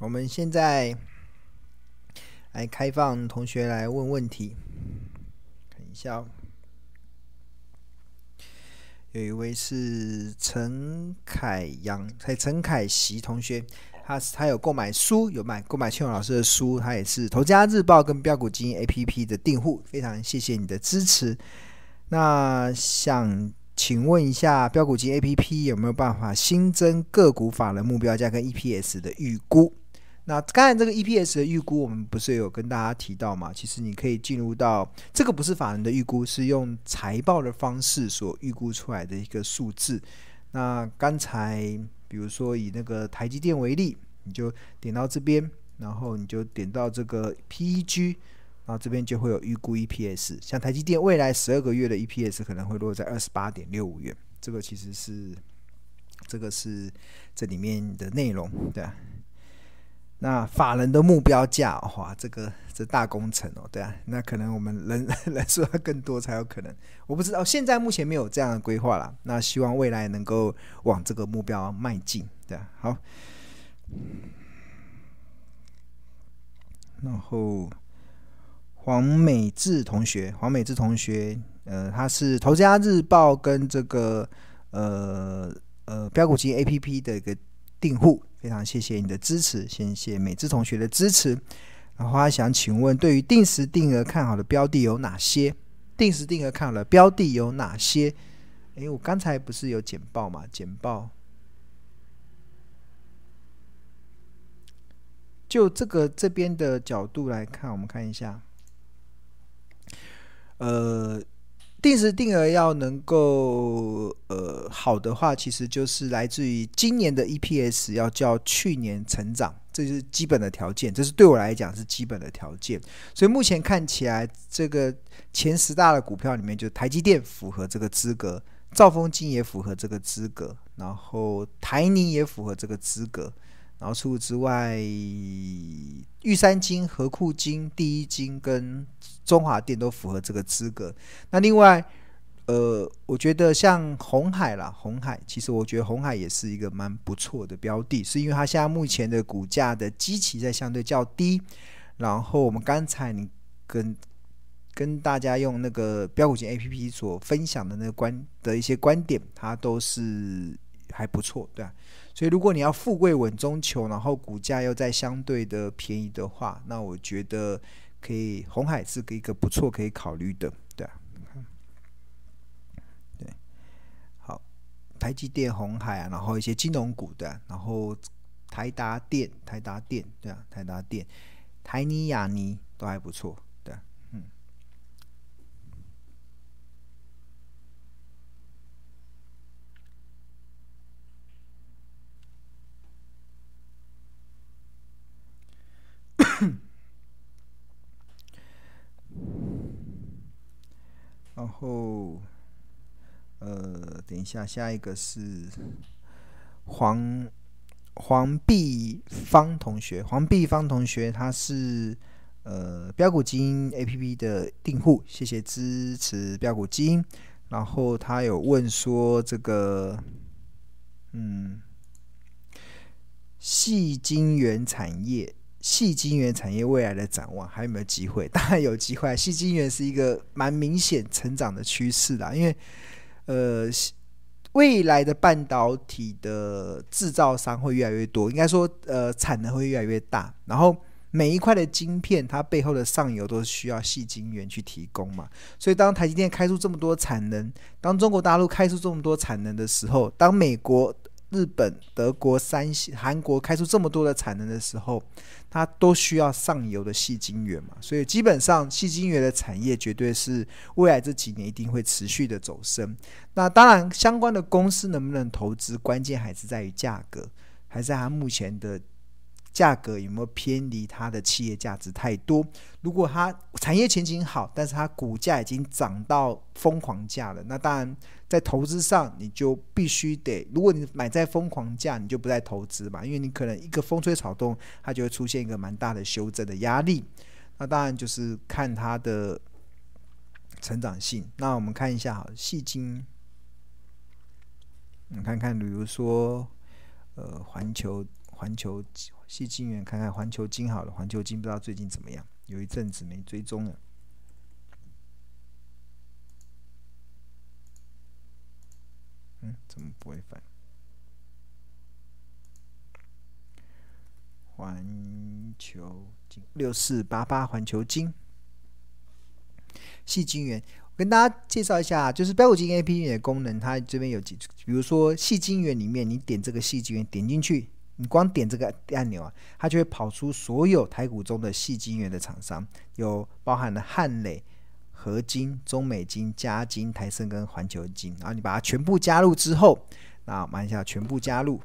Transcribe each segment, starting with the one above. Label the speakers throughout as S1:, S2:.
S1: 我们现在来开放同学来问问题，看一下哦。有一位是陈凯阳，还陈凯习同学，他他有购买书，有买购买庆荣老师的书，他也是《投家日报》跟标股基金 APP 的订户，非常谢谢你的支持。那想请问一下，标股基金 APP 有没有办法新增个股法人目标价跟 EPS 的预估？那刚才这个 EPS 的预估，我们不是有跟大家提到吗？其实你可以进入到这个不是法人的预估，是用财报的方式所预估出来的一个数字。那刚才比如说以那个台积电为例，你就点到这边，然后你就点到这个 PEG，然后这边就会有预估 EPS。像台积电未来十二个月的 EPS 可能会落在二十八点六五元，这个其实是这个是这里面的内容，对。那法人的目标价，哇，这个这大工程哦，对啊，那可能我们人 人数要更多才有可能，我不知道，现在目前没有这样的规划啦。那希望未来能够往这个目标迈进，对啊，好。然后黄美智同学，黄美智同学，呃，他是投资家日报跟这个呃呃标股基金 APP 的一个订户。非常谢谢你的支持，谢谢美姿同学的支持。然后他想请问，对于定时定额看好的标的有哪些？定时定额看好的标的有哪些？诶，我刚才不是有简报吗？简报。就这个这边的角度来看，我们看一下。呃。定时定额要能够呃好的话，其实就是来自于今年的 EPS 要较去年成长，这是基本的条件，这是对我来讲是基本的条件。所以目前看起来，这个前十大的股票里面，就台积电符合这个资格，兆丰金也符合这个资格，然后台泥也符合这个资格。然后除此之外，玉山金、合库金、第一金跟中华电都符合这个资格。那另外，呃，我觉得像红海啦，红海其实我觉得红海也是一个蛮不错的标的，是因为它现在目前的股价的基期在相对较低。然后我们刚才你跟跟大家用那个标股金 APP 所分享的那个观的一些观点，它都是还不错，对啊。所以，如果你要富贵稳中求，然后股价又在相对的便宜的话，那我觉得可以，红海是一个不错可以考虑的，对啊，对，好，台积电、红海啊，然后一些金融股的，然后台达电、台达电，对啊，台达电、台泥、亚泥都还不错。然后，呃，等一下，下一个是黄黄碧芳同学，黄碧芳同学，他是呃标股基金 APP 的订户，谢谢支持标股基金。然后他有问说，这个嗯，细晶圆产业。细晶圆产业未来的展望还有没有机会？当然有机会。细晶圆是一个蛮明显成长的趋势啦，因为呃，未来的半导体的制造商会越来越多，应该说呃，产能会越来越大。然后每一块的晶片，它背后的上游都是需要细晶圆去提供嘛。所以当台积电开出这么多产能，当中国大陆开出这么多产能的时候，当美国日本、德国、三星、韩国开出这么多的产能的时候，它都需要上游的细晶圆嘛，所以基本上细晶圆的产业绝对是未来这几年一定会持续的走升。那当然，相关的公司能不能投资，关键还是在于价格，还是在它目前的。价格有没有偏离它的企业价值太多？如果它产业前景好，但是它股价已经涨到疯狂价了，那当然在投资上你就必须得，如果你买在疯狂价，你就不再投资嘛，因为你可能一个风吹草动，它就会出现一个蛮大的修正的压力。那当然就是看它的成长性。那我们看一下哈，戏精，你看看，比如说呃，环球环球。矽晶圆看看环球金好了，环球金不知道最近怎么样，有一阵子没追踪了。嗯，怎么不会反？环球金六四八八，环球晶，矽晶圆。跟大家介绍一下，就是标股金 A P P 的功能，它这边有几，比如说矽晶圆里面，你点这个矽晶圆，点进去，你光点这个按钮啊，它就会跑出所有台股中的细晶圆的厂商，有包含了汉磊、合金、中美金、嘉金、台胜跟环球金，然后你把它全部加入之后，那按一下全部加入，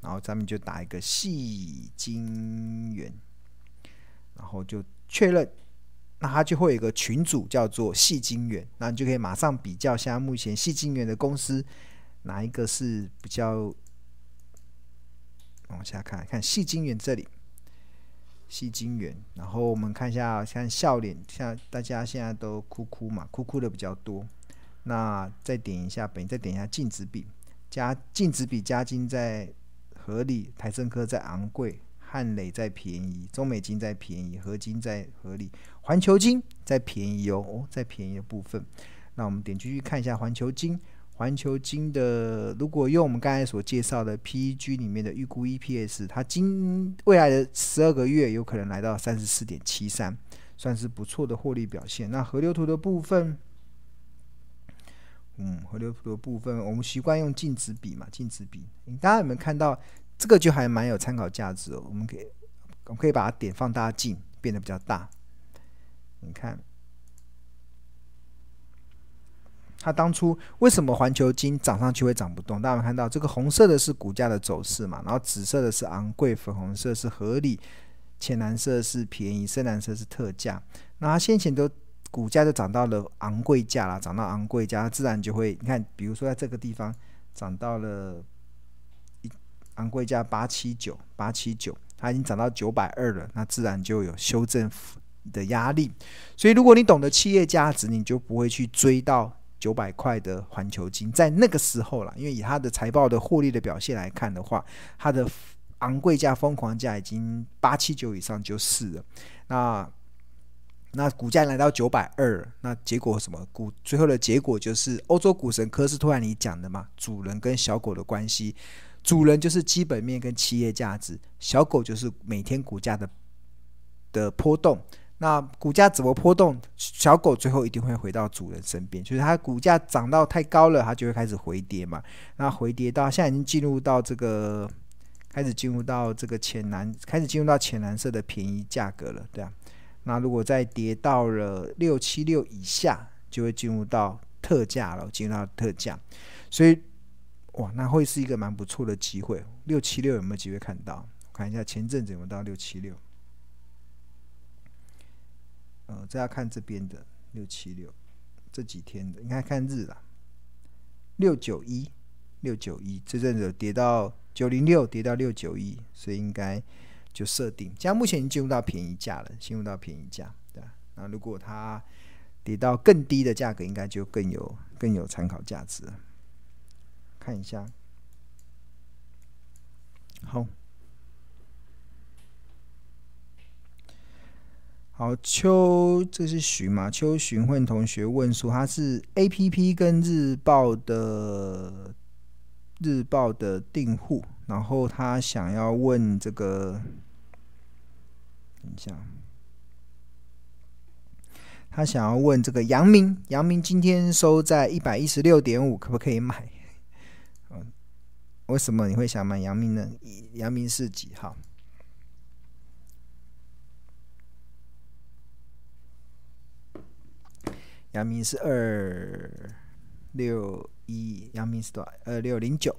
S1: 然后咱们就打一个细晶圆，然后就确认。那它就会有一个群组叫做细晶圆，那你就可以马上比较现在目前细晶圆的公司哪一个是比较。往下看看矽晶圆这里，矽晶圆，然后我们看一下，像笑脸，像大家现在都哭哭嘛，哭哭的比较多。那再点一下本，再点一下净值比，加净值比加金在合理，台胜科在昂贵。汉磊在便宜，中美金在便宜，合金在合理，环球金在便宜哦，哦，在便宜的部分。那我们点进去看一下环球金，环球金的，如果用我们刚才所介绍的 PEG 里面的预估 EPS，它今未来的十二个月有可能来到三十四点七三，算是不错的获利表现。那河流图的部分，嗯，河流图的部分，我们习惯用净值比嘛，净值比，大家有没有看到？这个就还蛮有参考价值哦，我们可以，我们可以把它点放大镜，变得比较大。你看，它当初为什么环球金涨上去会涨不动？大家看到这个红色的是股价的走势嘛，然后紫色的是昂贵，粉红色是合理，浅蓝色是便宜，深蓝色是特价。那它先前都股价就涨到了昂贵价了，涨到昂贵价，它自然就会你看，比如说在这个地方涨到了一。昂贵价八七九八七九，它已经涨到九百二了，那自然就有修正的压力。所以，如果你懂得企业价值，你就不会去追到九百块的环球金。在那个时候了，因为以它的财报的获利的表现来看的话，它的昂贵价、疯狂价已经八七九以上就是了。那那股价来到九百二，那结果什么？股最后的结果就是欧洲股神科斯托兰尼讲的嘛，主人跟小狗的关系。主人就是基本面跟企业价值，小狗就是每天股价的的波动。那股价怎么波动？小狗最后一定会回到主人身边，就是它股价涨到太高了，它就会开始回跌嘛。那回跌到现在已经进入到这个，开始进入到这个浅蓝，开始进入到浅蓝色的便宜价格了，对啊。那如果再跌到了六七六以下，就会进入到特价了，进入到特价，所以。哇，那会是一个蛮不错的机会。六七六有没有机会看到？看一下前阵子有没有到六七六。呃，这要看这边的六七六，这几天的应该看日了。六九一，六九一，这阵子跌到九零六，跌到六九一，所以应该就设定。现在目前已经进入到便宜价了，进入到便宜价，对吧？那如果它跌到更低的价格，应该就更有更有参考价值了。看一下，好，好秋，这是许马秋询问同学问说，他是 A P P 跟日报的日报的订户，然后他想要问这个，等一下，他想要问这个阳明，阳明今天收在一百一十六点五，可不可以买？为什么你会想买阳明呢？阳明是几号？阳明是二六一，阳明是多少？二六零九，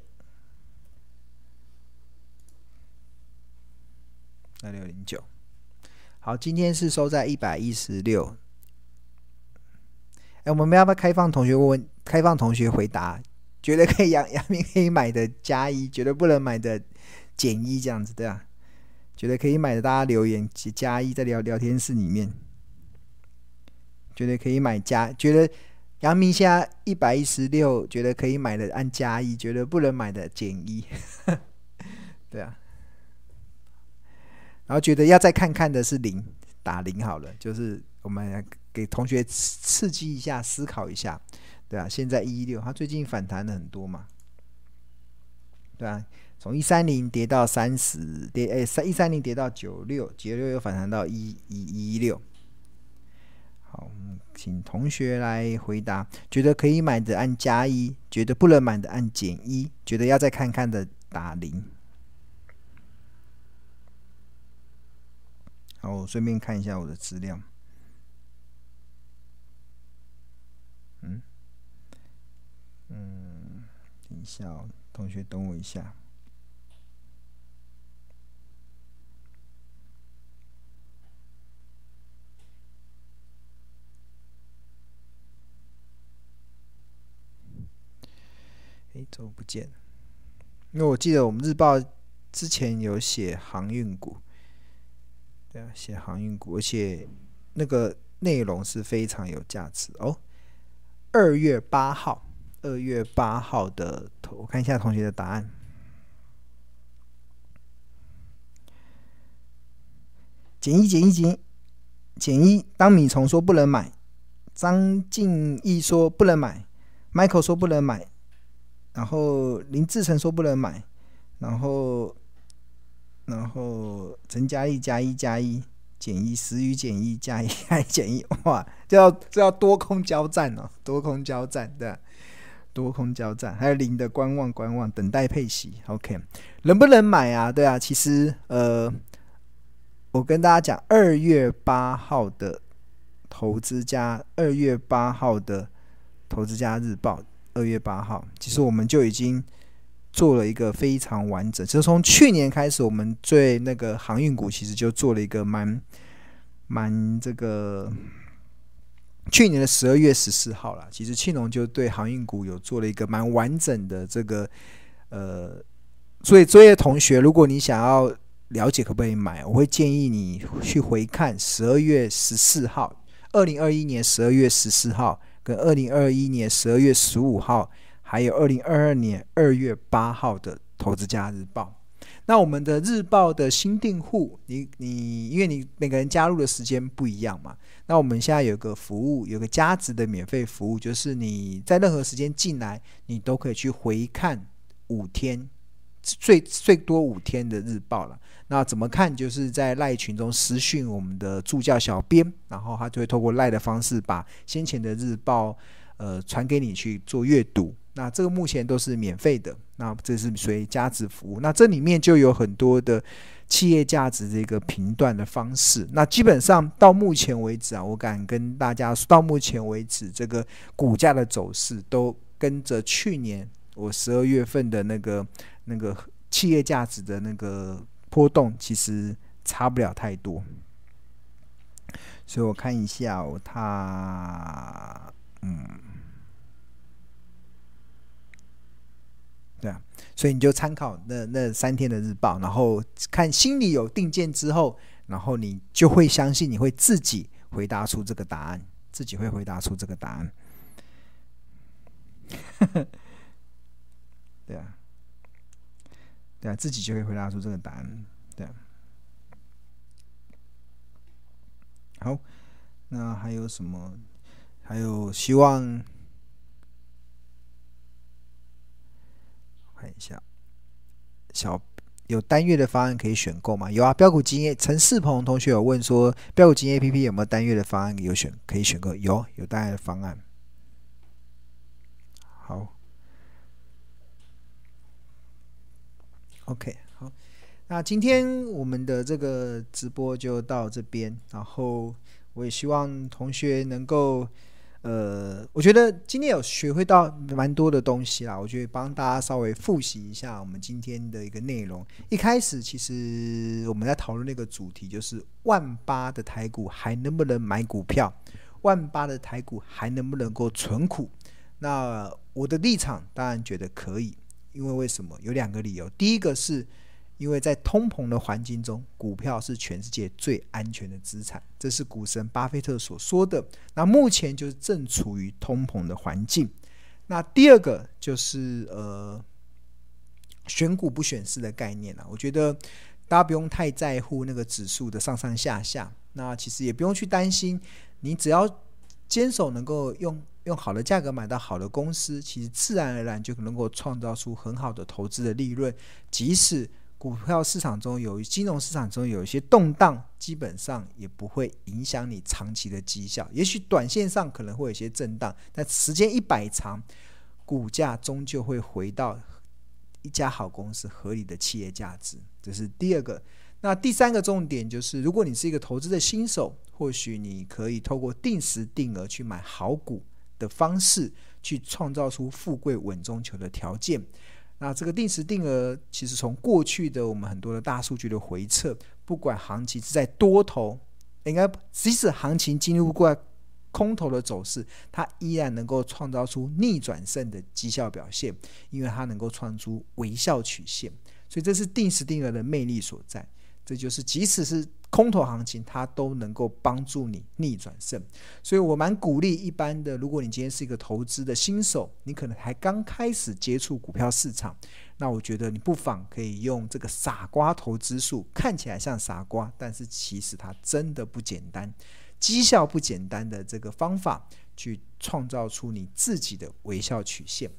S1: 二六零九。好，今天是收在一百一十六。哎，我们要不要开放同学问？开放同学回答。觉得可以阳 阳明可以买的加一，觉得不能买的减一，这样子对吧？觉得可以买的大家留言加一，在聊聊天室里面。觉得可以买加，觉得阳明现在一百一十六，觉得可以买的按加一，觉得不能买的减一。对啊，然后觉得要再看看的是零，打零好了，就是我们给同学刺激一下，思考一下，对啊，现在一一六，它最近反弹了很多嘛，对啊，从一三零跌到三十，跌诶三一三零跌到九六，九六又反弹到一一一六。好，我们请同学来回答。觉得可以买的按加一，觉得不能买的按减一，觉得要再看看的打零。好，我顺便看一下我的资料。嗯嗯，等一下哦，同学等我一下。怎么不见？因为我记得我们日报之前有写航运股，对啊，写航运股，而且那个内容是非常有价值哦。二月八号，二月八号的头，我看一下同学的答案。减一减一减减一，当米虫说不能买，张敬义说不能买，Michael 说不能买。然后林志成说不能买，然后然后陈嘉义加一加一减一，石宇减一加一还减一，哇，这要这要多空交战哦，多空交战对？多空交战，还有零的观望观望，等待配息。OK，能不能买啊？对啊，其实呃，我跟大家讲，二月八号的投资家，二月八号的投资家日报。二月八号，其实我们就已经做了一个非常完整。就从去年开始，我们对那个航运股其实就做了一个蛮蛮这个。去年的十二月十四号了，其实庆隆就对航运股有做了一个蛮完整的这个呃。所以，作业同学，如果你想要了解可不可以买，我会建议你去回看十二月十四号，二零二一年十二月十四号。跟二零二一年十二月十五号，还有二零二二年二月八号的投资家日报。那我们的日报的新订户，你你因为你每个人加入的时间不一样嘛，那我们现在有个服务，有个加值的免费服务，就是你在任何时间进来，你都可以去回看五天，最最多五天的日报了。那怎么看？就是在赖群中私讯我们的助教小编，然后他就会透过赖的方式把先前的日报呃传给你去做阅读。那这个目前都是免费的，那这是属于加值服务。那这里面就有很多的企业价值这个评断的方式。那基本上到目前为止啊，我敢跟大家说，到目前为止这个股价的走势都跟着去年我十二月份的那个那个企业价值的那个。波动其实差不了太多，所以我看一下哦，它，嗯，对啊，所以你就参考那那三天的日报，然后看心里有定见之后，然后你就会相信你会自己回答出这个答案，自己会回答出这个答案，对啊。对啊，自己就可以回答出这个答案。对，好，那还有什么？还有希望看一下，小有单月的方案可以选购吗？有啊，标股金陈世鹏同学有问说，标股金 A P P 有没有单月的方案有选可以选购？有，有单月的方案。好。OK，好，那今天我们的这个直播就到这边，然后我也希望同学能够，呃，我觉得今天有学会到蛮多的东西啦，我觉得帮大家稍微复习一下我们今天的一个内容。一开始其实我们在讨论那个主题，就是万八的台股还能不能买股票？万八的台股还能不能够存股？那我的立场当然觉得可以。因为为什么？有两个理由。第一个是因为在通膨的环境中，股票是全世界最安全的资产，这是股神巴菲特所说的。那目前就是正处于通膨的环境。那第二个就是呃，选股不选市的概念啊。我觉得大家不用太在乎那个指数的上上下下。那其实也不用去担心，你只要坚守能够用用好的价格买到好的公司，其实自然而然就能够创造出很好的投资的利润。即使股票市场中有金融市场中有一些动荡，基本上也不会影响你长期的绩效。也许短线上可能会有一些震荡，但时间一摆长，股价终究会回到一家好公司合理的企业价值。这是第二个。那第三个重点就是，如果你是一个投资的新手，或许你可以透过定时定额去买好股的方式，去创造出富贵稳中求的条件。那这个定时定额，其实从过去的我们很多的大数据的回测，不管行情是在多头，应该即使行情进入过空头的走势，它依然能够创造出逆转胜的绩效表现，因为它能够创出微笑曲线，所以这是定时定额的魅力所在。这就是即使是空头行情，它都能够帮助你逆转胜。所以我蛮鼓励一般的，如果你今天是一个投资的新手，你可能还刚开始接触股票市场，那我觉得你不妨可以用这个傻瓜投资术，看起来像傻瓜，但是其实它真的不简单，绩效不简单的这个方法，去创造出你自己的微笑曲线。